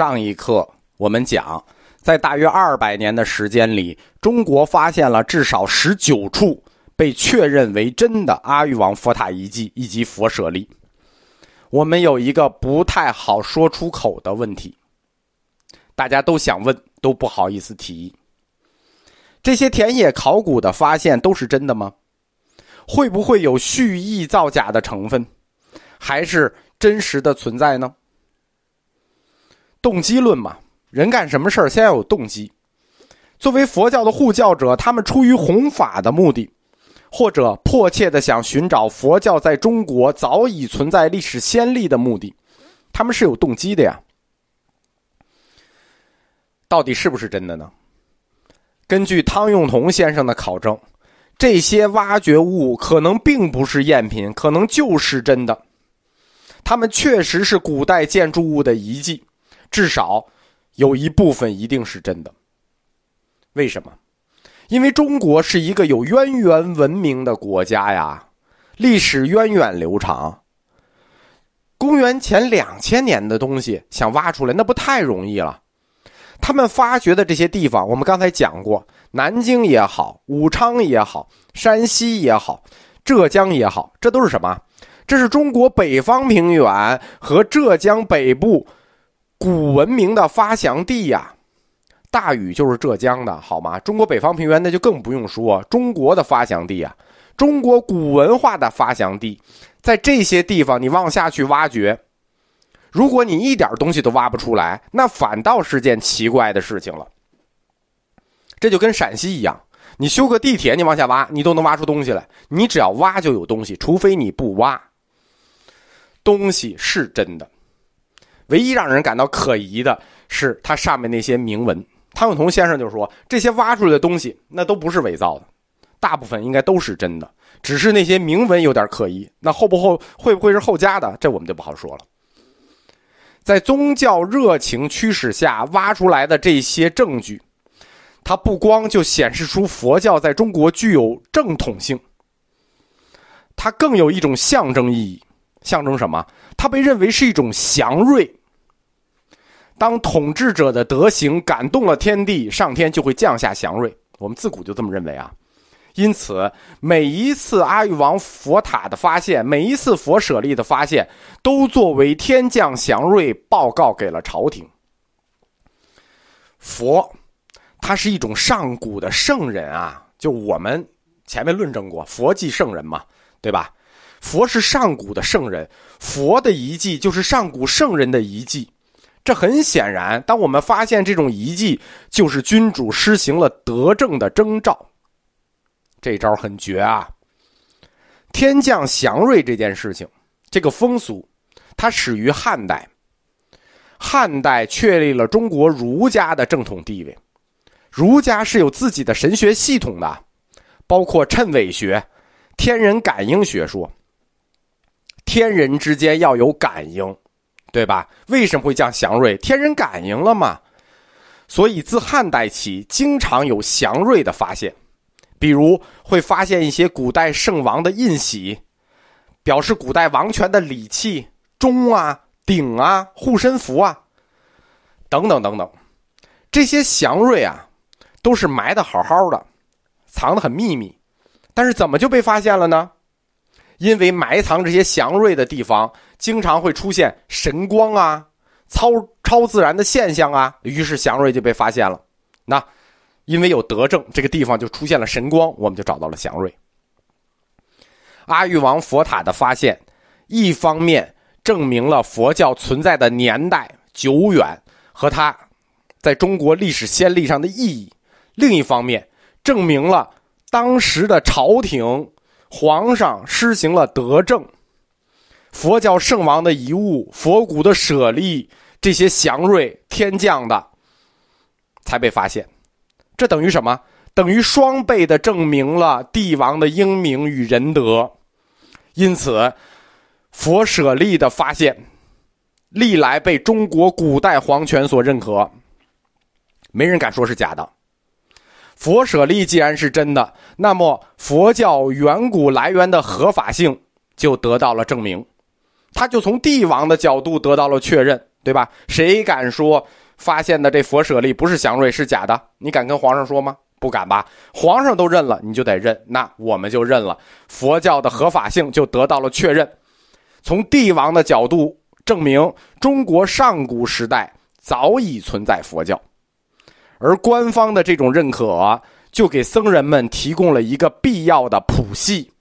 上一课我们讲，在大约二百年的时间里，中国发现了至少十九处被确认为真的阿育王佛塔遗迹以及佛舍利。我们有一个不太好说出口的问题，大家都想问，都不好意思提。这些田野考古的发现都是真的吗？会不会有蓄意造假的成分，还是真实的存在呢？动机论嘛，人干什么事儿先要有动机。作为佛教的护教者，他们出于弘法的目的，或者迫切的想寻找佛教在中国早已存在历史先例的目的，他们是有动机的呀。到底是不是真的呢？根据汤用彤先生的考证，这些挖掘物可能并不是赝品，可能就是真的。他们确实是古代建筑物的遗迹。至少有一部分一定是真的。为什么？因为中国是一个有渊源文明的国家呀，历史源远流长。公元前两千年的东西想挖出来，那不太容易了。他们发掘的这些地方，我们刚才讲过，南京也好，武昌也好，山西也好，浙江也好，这都是什么？这是中国北方平原和浙江北部。古文明的发祥地呀，大禹就是浙江的，好吗？中国北方平原那就更不用说，中国的发祥地啊，中国古文化的发祥地，在这些地方你往下去挖掘，如果你一点东西都挖不出来，那反倒是件奇怪的事情了。这就跟陕西一样，你修个地铁，你往下挖，你都能挖出东西来。你只要挖就有东西，除非你不挖，东西是真的。唯一让人感到可疑的是它上面那些铭文。汤永彤先生就说：“这些挖出来的东西，那都不是伪造的，大部分应该都是真的，只是那些铭文有点可疑。那后不后会不会是后加的？这我们就不好说了。”在宗教热情驱使下挖出来的这些证据，它不光就显示出佛教在中国具有正统性，它更有一种象征意义。象征什么？它被认为是一种祥瑞。当统治者的德行感动了天地，上天就会降下祥瑞。我们自古就这么认为啊。因此，每一次阿育王佛塔的发现，每一次佛舍利的发现，都作为天降祥瑞报告给了朝廷。佛，他是一种上古的圣人啊。就我们前面论证过，佛即圣人嘛，对吧？佛是上古的圣人，佛的遗迹就是上古圣人的遗迹。这很显然，当我们发现这种遗迹，就是君主施行了德政的征兆。这招很绝啊！天降祥瑞这件事情，这个风俗，它始于汉代。汉代确立了中国儒家的正统地位，儒家是有自己的神学系统的，包括谶纬学、天人感应学说。天人之间要有感应。对吧？为什么会降祥瑞？天人感应了嘛？所以自汉代起，经常有祥瑞的发现，比如会发现一些古代圣王的印玺，表示古代王权的礼器、钟啊、鼎啊、护身符啊，等等等等。这些祥瑞啊，都是埋的好好的，藏的很秘密，但是怎么就被发现了呢？因为埋藏这些祥瑞的地方，经常会出现神光啊、超超自然的现象啊，于是祥瑞就被发现了。那因为有德政，这个地方就出现了神光，我们就找到了祥瑞。阿育王佛塔的发现，一方面证明了佛教存在的年代久远和它在中国历史先例上的意义；另一方面，证明了当时的朝廷。皇上施行了德政，佛教圣王的遗物、佛骨的舍利，这些祥瑞天降的，才被发现。这等于什么？等于双倍的证明了帝王的英明与仁德。因此，佛舍利的发现，历来被中国古代皇权所认可，没人敢说是假的。佛舍利既然是真的，那么佛教远古来源的合法性就得到了证明，他就从帝王的角度得到了确认。对吧？谁敢说发现的这佛舍利不是祥瑞是假的？你敢跟皇上说吗？不敢吧？皇上都认了，你就得认，那我们就认了，佛教的合法性就得到了确认。从帝王的角度证明，中国上古时代早已存在佛教，而官方的这种认可，就给僧人们提供了一个必要的谱系，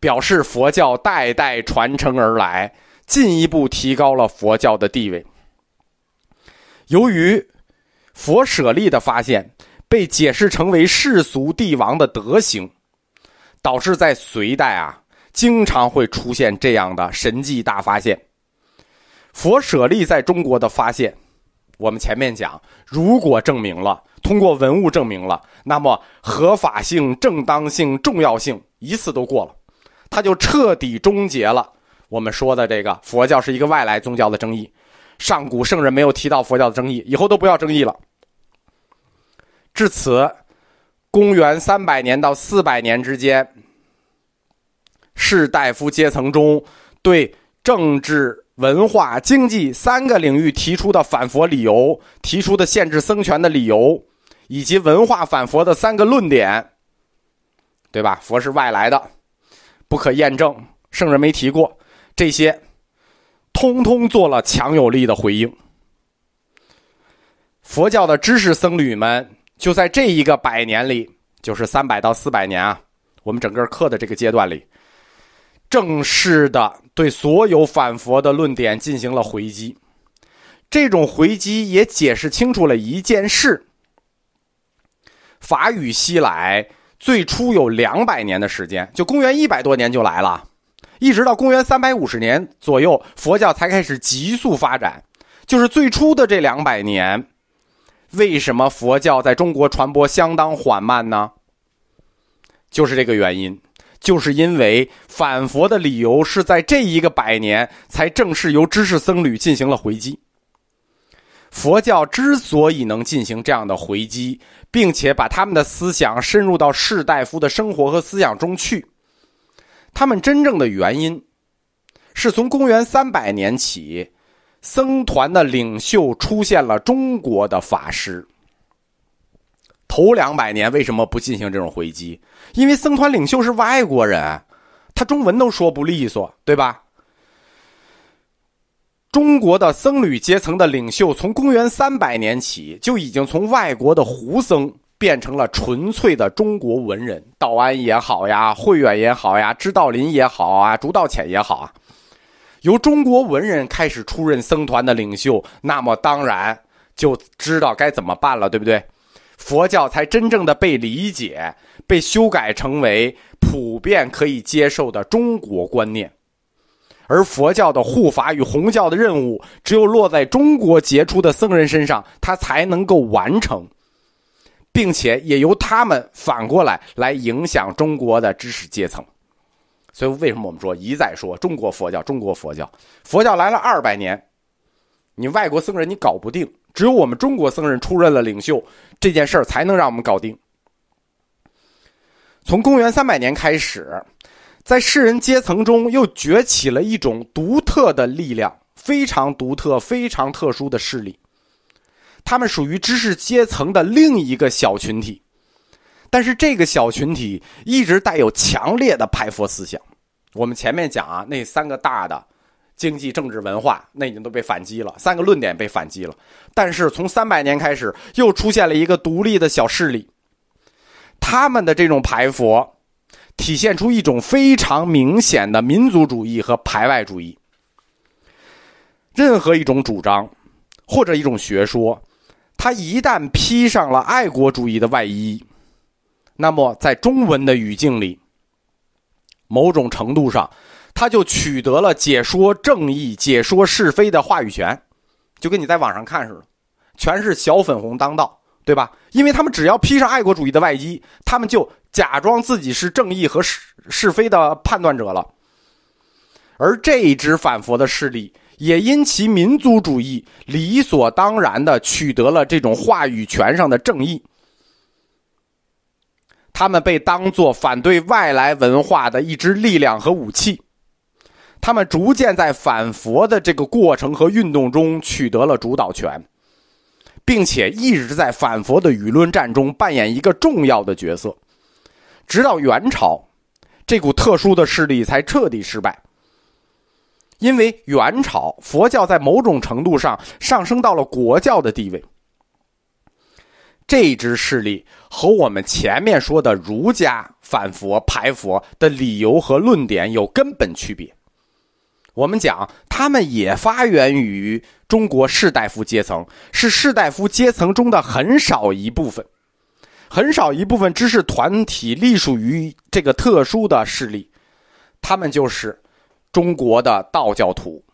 表示佛教代代传承而来，进一步提高了佛教的地位。由于佛舍利的发现。被解释成为世俗帝王的德行，导致在隋代啊，经常会出现这样的神迹大发现。佛舍利在中国的发现，我们前面讲，如果证明了，通过文物证明了，那么合法性、正当性、重要性一次都过了，它就彻底终结了我们说的这个佛教是一个外来宗教的争议。上古圣人没有提到佛教的争议，以后都不要争议了。至此，公元三百年到四百年之间，士大夫阶层中对政治、文化、经济三个领域提出的反佛理由、提出的限制僧权的理由，以及文化反佛的三个论点，对吧？佛是外来的，不可验证，圣人没提过，这些，通通做了强有力的回应。佛教的知识僧侣们。就在这一个百年里，就是三百到四百年啊，我们整个课的这个阶段里，正式的对所有反佛的论点进行了回击。这种回击也解释清楚了一件事：法语西来最初有两百年的时间，就公元一百多年就来了，一直到公元三百五十年左右，佛教才开始急速发展。就是最初的这两百年。为什么佛教在中国传播相当缓慢呢？就是这个原因，就是因为反佛的理由是在这一个百年才正式由知识僧侣进行了回击。佛教之所以能进行这样的回击，并且把他们的思想深入到士大夫的生活和思想中去，他们真正的原因，是从公元三百年起。僧团的领袖出现了中国的法师。头两百年为什么不进行这种回击？因为僧团领袖是外国人，他中文都说不利索，对吧？中国的僧侣阶层的领袖从公元三百年起就已经从外国的胡僧变成了纯粹的中国文人，道安也好呀，慧远也好呀，知道林也好啊，竺道潜也好啊。由中国文人开始出任僧团的领袖，那么当然就知道该怎么办了，对不对？佛教才真正的被理解，被修改成为普遍可以接受的中国观念。而佛教的护法与弘教的任务，只有落在中国杰出的僧人身上，他才能够完成，并且也由他们反过来来影响中国的知识阶层。所以，为什么我们说一再说中国佛教？中国佛教，佛教来了二百年，你外国僧人你搞不定，只有我们中国僧人出任了领袖，这件事儿才能让我们搞定。从公元三百年开始，在士人阶层中又崛起了一种独特的力量，非常独特、非常特殊的势力，他们属于知识阶层的另一个小群体。但是这个小群体一直带有强烈的排佛思想。我们前面讲啊，那三个大的经济、政治、文化，那已经都被反击了，三个论点被反击了。但是从三百年开始，又出现了一个独立的小势力，他们的这种排佛，体现出一种非常明显的民族主义和排外主义。任何一种主张或者一种学说，它一旦披上了爱国主义的外衣。那么，在中文的语境里，某种程度上，他就取得了解说正义、解说是非的话语权，就跟你在网上看似的，全是小粉红当道，对吧？因为他们只要披上爱国主义的外衣，他们就假装自己是正义和是是非的判断者了。而这一支反佛的势力，也因其民族主义，理所当然的取得了这种话语权上的正义。他们被当作反对外来文化的一支力量和武器，他们逐渐在反佛的这个过程和运动中取得了主导权，并且一直在反佛的舆论战中扮演一个重要的角色。直到元朝，这股特殊的势力才彻底失败。因为元朝佛教在某种程度上上升到了国教的地位。这支势力和我们前面说的儒家反佛排佛的理由和论点有根本区别。我们讲，他们也发源于中国士大夫阶层，是士大夫阶层中的很少一部分，很少一部分知识团体隶属于这个特殊的势力，他们就是中国的道教徒。